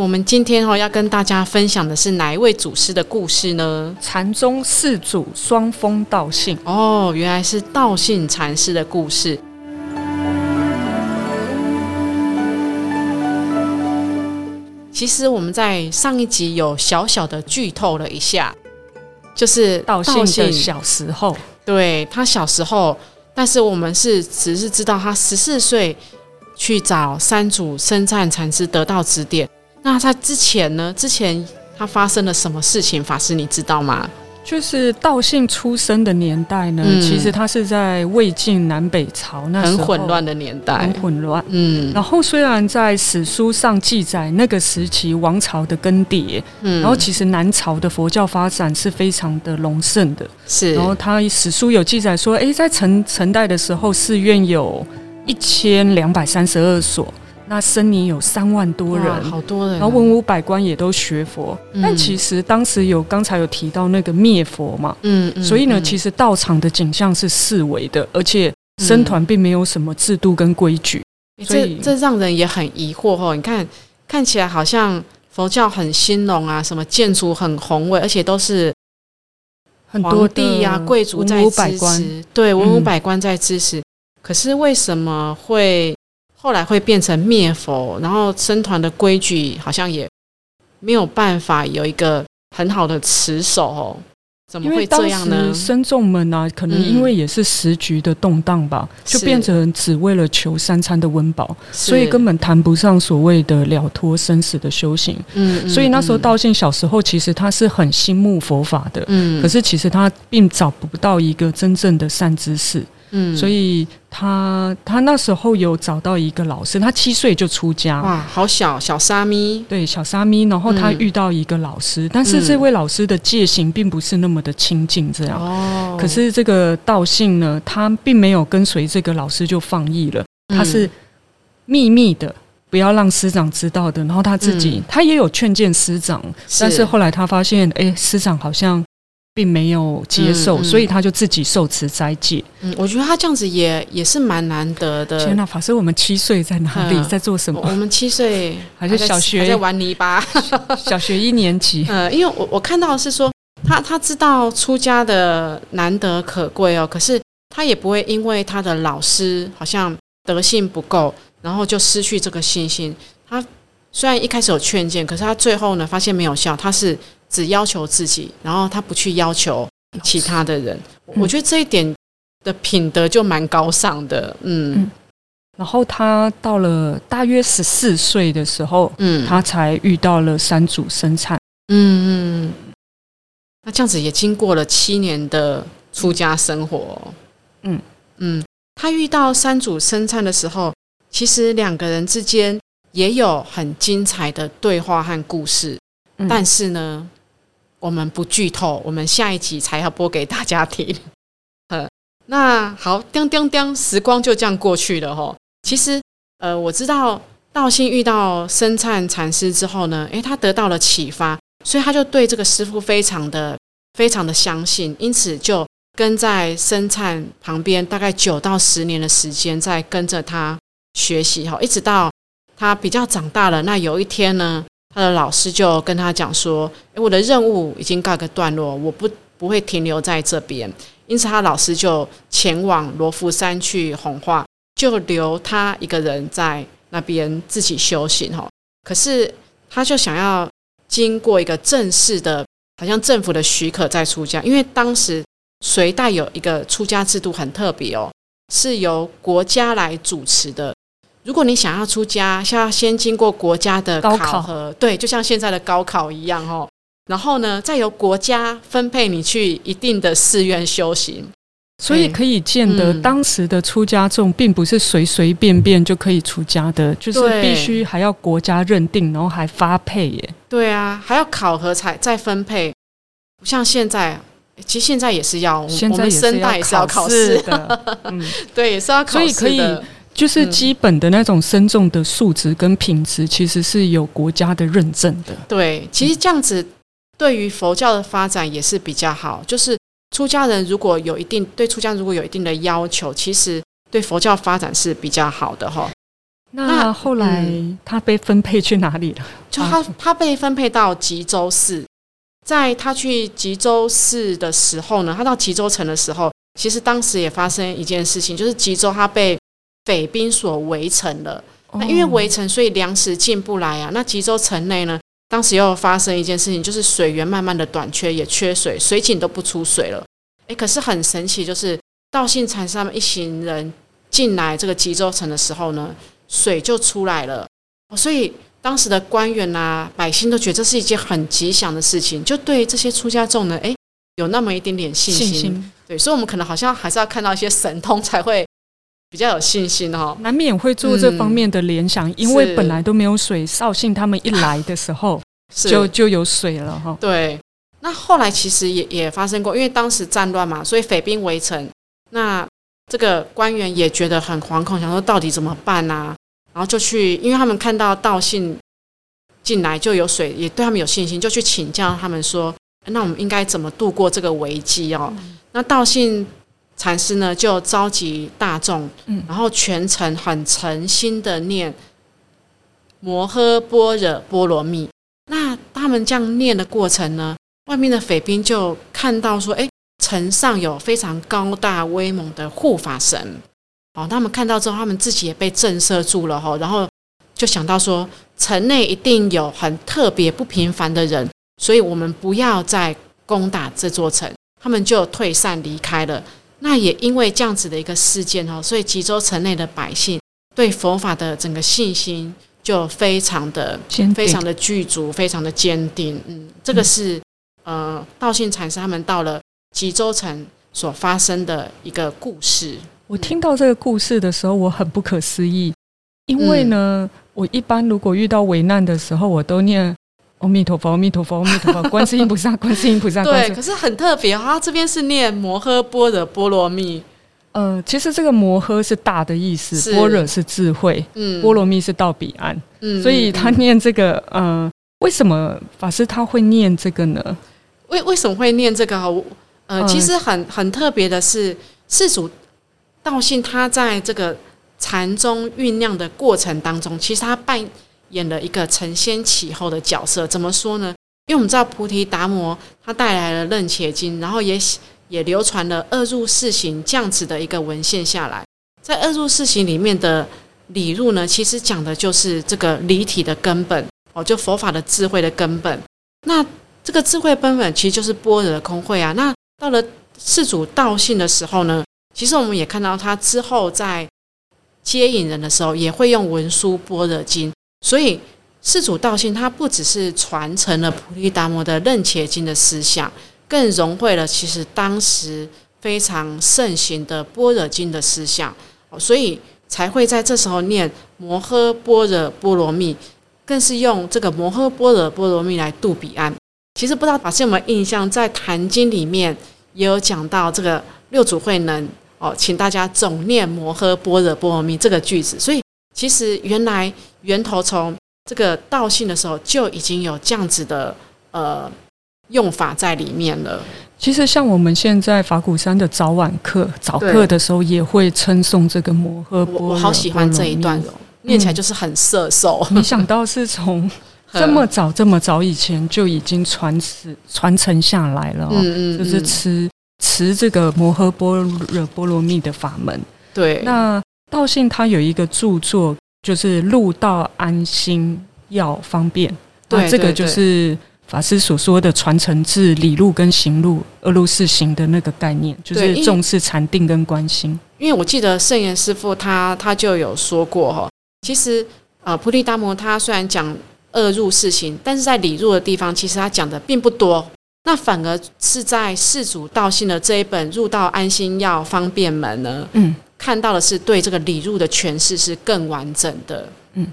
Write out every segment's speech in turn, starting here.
我们今天哈要跟大家分享的是哪一位祖师的故事呢？禅宗四祖双峰道信。哦，原来是道信禅师的故事。其实我们在上一集有小小的剧透了一下，就是道信的小时候，对他小时候，但是我们是只是知道他十四岁去找三祖生禅禅师得到指点。那在之前呢？之前他发生了什么事情？法师，你知道吗？就是道信出生的年代呢，其实他是在魏晋南北朝那很混乱的年代，很混乱。嗯，然后虽然在史书上记载那个时期王朝的更迭，嗯，然后其实南朝的佛教发展是非常的隆盛的，是。然后他史书有记载说，哎，在陈陈代的时候，寺院有一千两百三十二所。那森尼有三万多人，好多人，然后文武百官也都学佛。但其实当时有刚才有提到那个灭佛嘛，嗯，嗯所以呢，其实道场的景象是四维的，而且僧团并没有什么制度跟规矩，所以这让人也很疑惑哦。你看，看起来好像佛教很兴隆啊，什么建筑很宏伟，而且都是很多地呀、贵族在支持，对，文武百官在支持。可是为什么会？后来会变成灭佛，然后僧团的规矩好像也没有办法有一个很好的持守哦。怎么会这样呢？僧众们啊，可能因为也是时局的动荡吧，就变成只为了求三餐的温饱，所以根本谈不上所谓的了脱生死的修行。嗯，所以那时候道信小时候其实他是很心慕佛法的，嗯，可是其实他并找不到一个真正的善知识。嗯，所以他他那时候有找到一个老师，他七岁就出家，哇，好小小沙弥，对，小沙弥。然后他遇到一个老师，但是这位老师的戒行并不是那么的清净，这样。哦。可是这个道性呢，他并没有跟随这个老师就放逸了，他是秘密的，不要让师长知道的。然后他自己，他也有劝谏师长，但是后来他发现，哎，师长好像。并没有接受，所以他就自己受持斋戒。嗯，我觉得他这样子也也是蛮难得的。天哪，法师，我们七岁在哪里，在做什么？我们七岁还是小学在玩泥巴，小学一年级。呃，因为我我看到是说，他他知道出家的难得可贵哦，可是他也不会因为他的老师好像德性不够，然后就失去这个信心。他虽然一开始有劝谏，可是他最后呢发现没有效，他是。只要求自己，然后他不去要求其他的人，我觉得这一点的品德就蛮高尚的。嗯，然后他到了大约十四岁的时候，嗯，他才遇到了三组生产。嗯嗯，那这样子也经过了七年的出家生活。嗯。嗯，他遇到三组生产的时候，其实两个人之间也有很精彩的对话和故事，但是呢。我们不剧透，我们下一集才要播给大家听。呃，那好，叮叮叮，时光就这样过去了哈。其实，呃，我知道道心遇到生灿禅师之后呢，诶，他得到了启发，所以他就对这个师傅非常的、非常的相信，因此就跟在生灿旁边，大概九到十年的时间，在跟着他学习哈，一直到他比较长大了。那有一天呢？他的老师就跟他讲说：“诶，我的任务已经告个段落，我不不会停留在这边。”因此，他老师就前往罗浮山去弘化，就留他一个人在那边自己修行。哈，可是他就想要经过一个正式的，好像政府的许可再出家，因为当时隋代有一个出家制度很特别哦，是由国家来主持的。如果你想要出家，需要先经过国家的考核，对，就像现在的高考一样哦。然后呢，再由国家分配你去一定的寺院修行。所以可以见得，当时的出家众并不是随随便便就可以出家的，就是必须还要国家认定，然后还发配耶。对啊，还要考核才再分配，不像现在，其实现在也是要，现在生代也是要考试的，嗯，对，也是要考试的。所以可以，就是基本的那种深重的素质跟品质，其实是有国家的认证的。对，其实这样子对于佛教的发展也是比较好，就是。出家人如果有一定对出家如果有一定的要求，其实对佛教发展是比较好的哈。那后来他被分配去哪里了？就他他被分配到吉州市，在他去吉州市的时候呢，他到吉州城的时候，其实当时也发生一件事情，就是吉州他被匪兵所围城了。那因为围城，所以粮食进不来啊。那吉州城内呢？当时又发生一件事情，就是水源慢慢的短缺，也缺水，水井都不出水了。诶，可是很神奇，就是道信禅师他们一行人进来这个吉州城的时候呢，水就出来了。所以当时的官员呐、百姓都觉得这是一件很吉祥的事情，就对这些出家众呢，诶，有那么一点点信心。对，所以我们可能好像还是要看到一些神通才会。比较有信心哦，难免会做这方面的联想，因为本来都没有水，绍兴他们一来的时候就就有水了哈。对，那后来其实也也发生过，因为当时战乱嘛，所以匪兵围城，那这个官员也觉得很惶恐，想说到底怎么办呢？然后就去，因为他们看到道信进来就有水，也对他们有信心，就去请教他们说，那我们应该怎么度过这个危机哦？那道信。禅师呢，就召集大众，嗯，然后全程很诚心的念摩诃般若波罗蜜。那他们这样念的过程呢，外面的匪兵就看到说，哎，城上有非常高大威猛的护法神，哦，他们看到之后，他们自己也被震慑住了哈，然后就想到说，城内一定有很特别不平凡的人，所以我们不要再攻打这座城，他们就退散离开了。那也因为这样子的一个事件哦，所以吉州城内的百姓对佛法的整个信心就非常的、非常的具足，非常的坚定。嗯，这个是呃道信禅师他们到了吉州城所发生的一个故事。我听到这个故事的时候，我很不可思议，因为呢，我一般如果遇到危难的时候，我都念。阿弥陀佛，阿弥陀佛，阿弥陀佛，观世音菩萨，观世音菩萨。对，可是很特别哈，这边是念摩诃般若波罗蜜。呃，其实这个摩诃是大的意思，般若是智慧，嗯，波罗蜜是到彼岸，嗯，所以他念这个，呃，为什么法师他会念这个呢？为为什么会念这个？呃，其实很很特别的是，世主道信他在这个禅宗酝酿的过程当中，其实他扮。演了一个承先启后的角色，怎么说呢？因为我们知道菩提达摩他带来了《楞伽经》，然后也也流传了《二入四行》这样子的一个文献下来。在《二入四行》里面的理入呢，其实讲的就是这个离体的根本哦，就佛法的智慧的根本。那这个智慧根本其实就是般若空慧啊。那到了世主道信的时候呢，其实我们也看到他之后在接引人的时候，也会用文殊般若经。所以，世祖道信他不只是传承了菩提达摩的《楞伽经》的思想，更融汇了其实当时非常盛行的《般若经》的思想，所以才会在这时候念摩诃般若波罗蜜，更是用这个摩诃般若波罗蜜来渡彼岸。其实不知道法师有没有印象，在《坛经》里面也有讲到这个六祖慧能哦，请大家总念摩诃般若波罗蜜这个句子。所以，其实原来。源头从这个道姓的时候就已经有这样子的呃用法在里面了。其实像我们现在法鼓山的早晚课早课的时候，也会称颂这个摩诃波我好喜欢这一段哦，念起来就是很色受。没想到是从这么早这么早以前就已经传持传承下来了。嗯嗯，就是持持这个摩诃般若波罗蜜的法门。对，那道信他有一个著作。就是入道安心要方便，对，这个就是法师所说的传承至理路跟行路二路四行的那个概念，就是重视禅定跟关心。因为我记得圣严师傅他他就有说过哈，其实呃菩提达摩他虽然讲二入四行，但是在理入的地方，其实他讲的并不多那反而是在世祖道信的这一本《入道安心要方便门》呢，嗯，看到的是对这个礼入的诠释是更完整的，嗯。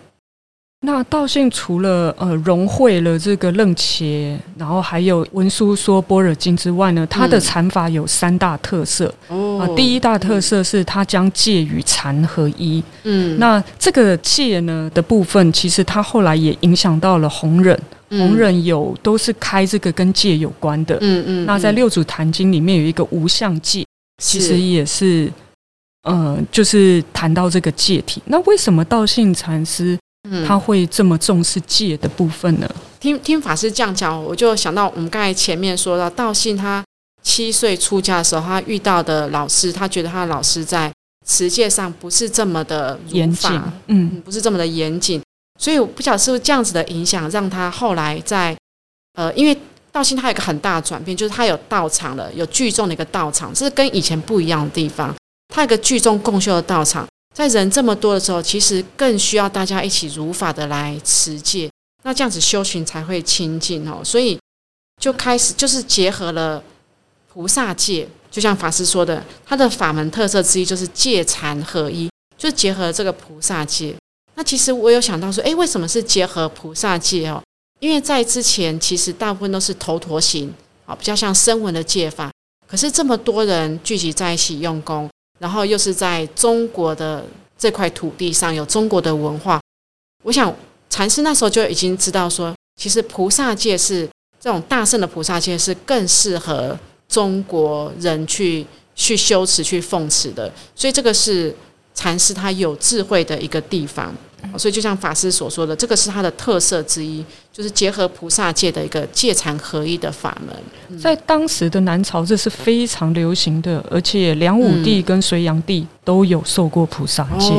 那道信除了呃融汇了这个楞伽，然后还有文殊说般若经之外呢，它的禅法有三大特色。哦，第一大特色是它将戒与禅合一。嗯，那这个戒呢的部分，其实它后来也影响到了弘忍。弘忍有都是开这个跟戒有关的。嗯嗯。那在六祖坛经里面有一个无相戒，其实也是，呃，就是谈到这个戒体。那为什么道信禅师？他会这么重视戒的部分呢？听听法师这样讲，我就想到我们刚才前面说到，道信他七岁出家的时候，他遇到的老师，他觉得他的老师在持戒上不是这么的严谨，嗯，不是这么的严谨，所以我不晓得是不是这样子的影响，让他后来在呃，因为道信他有一个很大的转变，就是他有道场了，有聚众的一个道场，这是跟以前不一样的地方，他有个聚众共修的道场。在人这么多的时候，其实更需要大家一起如法的来持戒，那这样子修行才会清净哦。所以就开始就是结合了菩萨戒，就像法师说的，他的法门特色之一就是戒禅合一，就结合这个菩萨戒。那其实我有想到说，诶，为什么是结合菩萨戒哦？因为在之前其实大部分都是头陀行啊，比较像声闻的戒法。可是这么多人聚集在一起用功。然后又是在中国的这块土地上有中国的文化，我想禅师那时候就已经知道说，其实菩萨界是这种大圣的菩萨界是更适合中国人去去修持、去奉持的，所以这个是禅师他有智慧的一个地方。所以，就像法师所说的，这个是它的特色之一，就是结合菩萨界的一个戒禅合一的法门。在当时的南朝，这是非常流行的，而且梁武帝跟隋炀帝都有受过菩萨戒，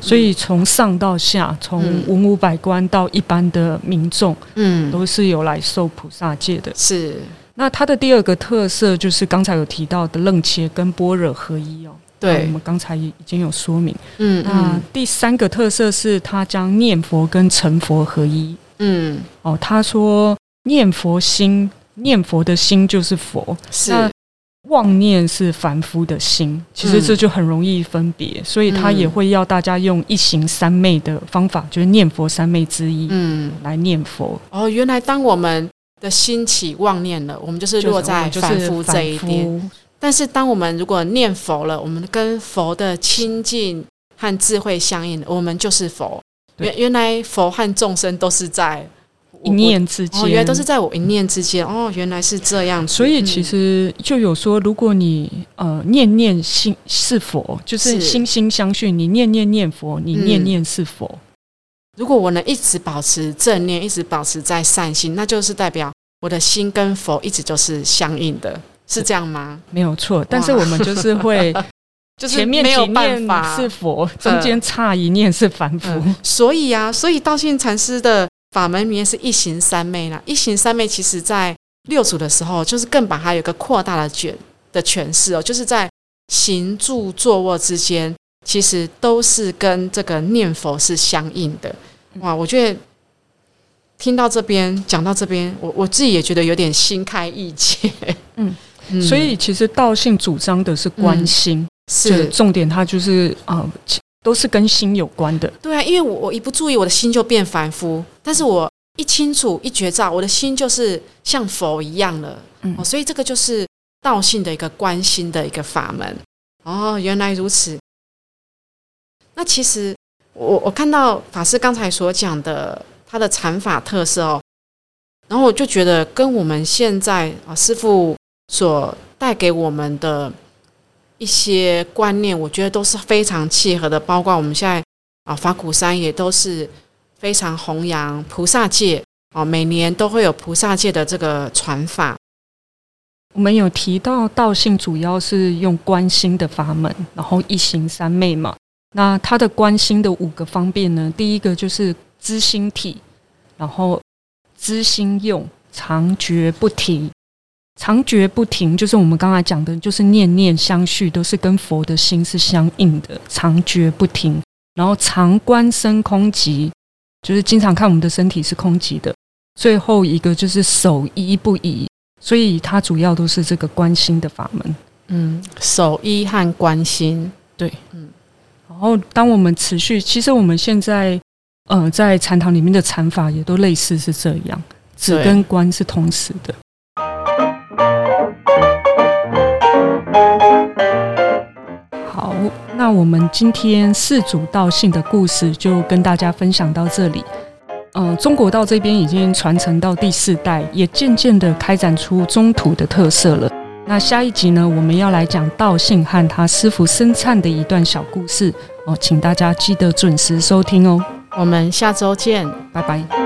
所以从上到下，从文武百官到一般的民众，嗯，都是有来受菩萨戒的。是。那它的第二个特色就是刚才有提到的楞伽跟般若合一哦。对，我们刚才已经有说明。嗯，那第三个特色是，他将念佛跟成佛合一。嗯，哦，他说念佛心，念佛的心就是佛。是，妄念是凡夫的心。其实这就很容易分别，所以他也会要大家用一行三昧的方法，就是念佛三昧之一，嗯，来念佛。哦，原来当我们的心起妄念了，我们就是落在凡夫这一点。但是，当我们如果念佛了，我们跟佛的亲近和智慧相应，我们就是佛。原原来佛和众生都是在一念之间，哦原来都是在我一念之间。哦，原来是这样。所以其实就有说，如果你呃念念心是佛，就是心心相续。你念念念佛，你念念是佛。如果我能一直保持正念，一直保持在善心，那就是代表我的心跟佛一直就是相应的。是这样吗？没有错，但是我们就是会，就是前面几念是佛，中间差一念是凡夫。所以啊，所以道信禅师的法门里面是一行三昧啦。一行三昧其实在六祖的时候，就是更把它有个扩大的卷的诠释哦，就是在行住坐卧之间，其实都是跟这个念佛是相应的。哇，我觉得。听到这边讲到这边，我我自己也觉得有点心开意解。嗯，所以其实道信主张的是关心，是重点，它就是啊，都是跟心有关的。对啊，因为我我一不注意，我的心就变凡夫；但是我一清楚一觉照，我的心就是像佛一样了。哦，所以这个就是道信的一个关心的一个法门。哦，原来如此。那其实我我看到法师刚才所讲的。他的禅法特色哦，然后我就觉得跟我们现在啊师傅所带给我们的一些观念，我觉得都是非常契合的。包括我们现在啊法鼓山也都是非常弘扬菩萨戒哦，每年都会有菩萨戒的这个传法。我们有提到道性主要是用观心的法门，然后一行三昧嘛。那它的观心的五个方便呢，第一个就是。知心体，然后知心用，常觉不停。常觉不停，就是我们刚才讲的，就是念念相续，都是跟佛的心是相应的。常觉不停，然后常观身空寂，就是经常看我们的身体是空寂的。最后一个就是守一不移，所以它主要都是这个关心的法门。嗯，守一和关心，对，嗯。然后当我们持续，其实我们现在呃在禅堂里面的禅法也都类似是这样，止跟观是同时的。那我们今天四祖道信的故事就跟大家分享到这里。嗯，中国道这边已经传承到第四代，也渐渐的开展出中土的特色了。那下一集呢，我们要来讲道信和他师傅生灿的一段小故事哦，请大家记得准时收听哦。我们下周见，拜拜。